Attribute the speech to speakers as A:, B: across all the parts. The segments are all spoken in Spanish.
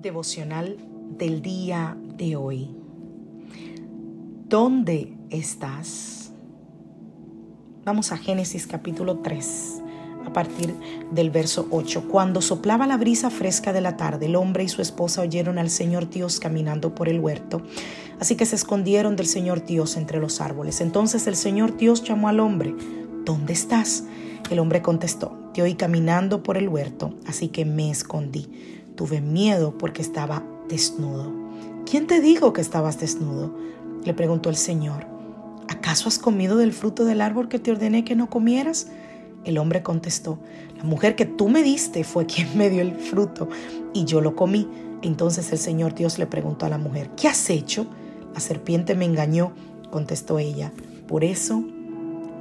A: Devocional del día de hoy. ¿Dónde estás? Vamos a Génesis capítulo 3, a partir del verso 8. Cuando soplaba la brisa fresca de la tarde, el hombre y su esposa oyeron al Señor Dios caminando por el huerto. Así que se escondieron del Señor Dios entre los árboles. Entonces el Señor Dios llamó al hombre, ¿dónde estás? El hombre contestó, te oí caminando por el huerto, así que me escondí tuve miedo porque estaba desnudo. ¿Quién te dijo que estabas desnudo? Le preguntó el Señor. ¿Acaso has comido del fruto del árbol que te ordené que no comieras? El hombre contestó, la mujer que tú me diste fue quien me dio el fruto y yo lo comí. Entonces el Señor Dios le preguntó a la mujer, ¿qué has hecho? La serpiente me engañó, contestó ella, por eso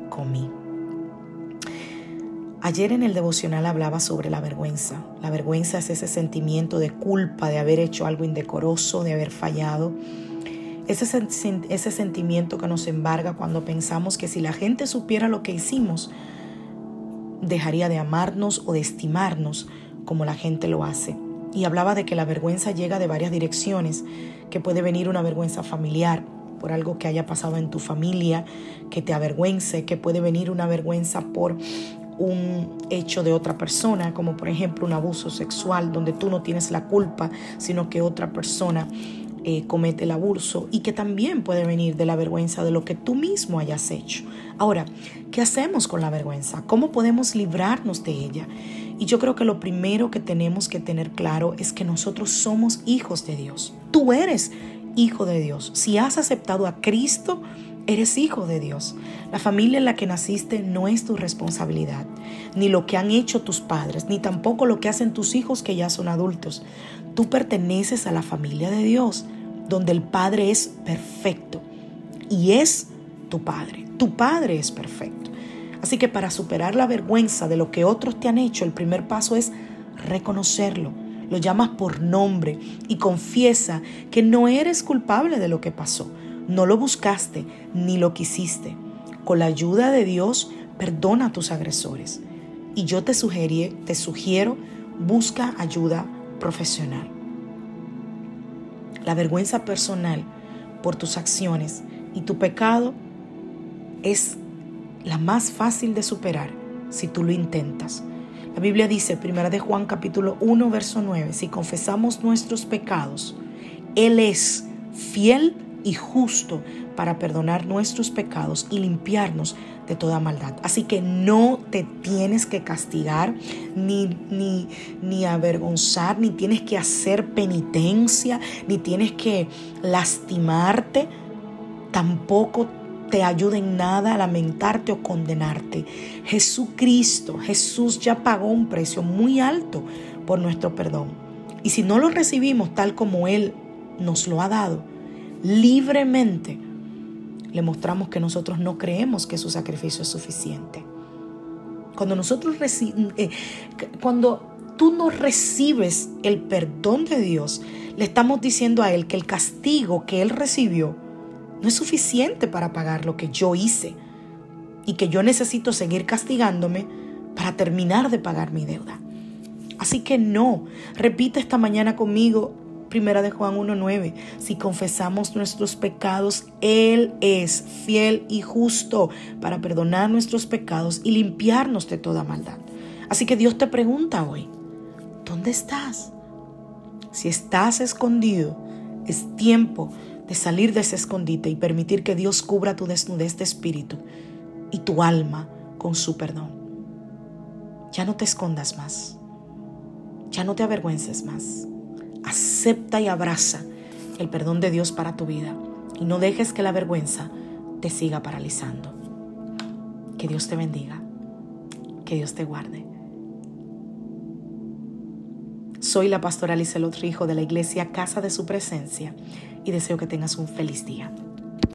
A: comí. Ayer en el devocional hablaba sobre la vergüenza. La vergüenza es ese sentimiento de culpa de haber hecho algo indecoroso, de haber fallado. Ese, sentimiento que nos embarga cuando pensamos que si la gente supiera lo que hicimos, dejaría de amarnos o de estimarnos como la gente lo hace. Y hablaba de que la vergüenza llega de varias direcciones, que puede venir una vergüenza familiar por algo que haya pasado en tu familia, que te avergüence, que puede venir una vergüenza por un hecho de otra persona, como por ejemplo un abuso sexual, donde tú no tienes la culpa, sino que otra persona eh, comete el abuso y que también puede venir de la vergüenza de lo que tú mismo hayas hecho. Ahora, ¿qué hacemos con la vergüenza? ¿Cómo podemos librarnos de ella? Y yo creo que lo primero que tenemos que tener claro es que nosotros somos hijos de Dios. Tú eres hijo de Dios. Si has aceptado a Cristo, Eres hijo de Dios. La familia en la que naciste no es tu responsabilidad, ni lo que han hecho tus padres, ni tampoco lo que hacen tus hijos que ya son adultos. Tú perteneces a la familia de Dios, donde el Padre es perfecto y es tu Padre. Tu Padre es perfecto. Así que para superar la vergüenza de lo que otros te han hecho, el primer paso es reconocerlo. Lo llamas por nombre y confiesa que no eres culpable de lo que pasó no lo buscaste ni lo quisiste. Con la ayuda de Dios, perdona a tus agresores. Y yo te, sugerí, te sugiero, busca ayuda profesional. La vergüenza personal por tus acciones y tu pecado es la más fácil de superar si tú lo intentas. La Biblia dice, 1 de Juan capítulo 1, verso 9, si confesamos nuestros pecados, Él es fiel y justo para perdonar nuestros pecados y limpiarnos de toda maldad. Así que no te tienes que castigar, ni, ni, ni avergonzar, ni tienes que hacer penitencia, ni tienes que lastimarte. Tampoco te ayuda en nada a lamentarte o condenarte. Jesucristo, Jesús ya pagó un precio muy alto por nuestro perdón. Y si no lo recibimos tal como Él nos lo ha dado, libremente, le mostramos que nosotros no creemos que su sacrificio es suficiente. Cuando nosotros eh, cuando tú no recibes el perdón de Dios, le estamos diciendo a Él que el castigo que Él recibió no es suficiente para pagar lo que yo hice y que yo necesito seguir castigándome para terminar de pagar mi deuda. Así que no, repite esta mañana conmigo, Primera de Juan 1.9. Si confesamos nuestros pecados, Él es fiel y justo para perdonar nuestros pecados y limpiarnos de toda maldad. Así que Dios te pregunta hoy, ¿dónde estás? Si estás escondido, es tiempo de salir de ese escondite y permitir que Dios cubra tu desnudez de espíritu y tu alma con su perdón. Ya no te escondas más. Ya no te avergüences más acepta y abraza el perdón de Dios para tu vida y no dejes que la vergüenza te siga paralizando. Que Dios te bendiga, que Dios te guarde. Soy la pastora Lizelot Rijo de la iglesia Casa de Su Presencia y deseo que tengas un feliz día.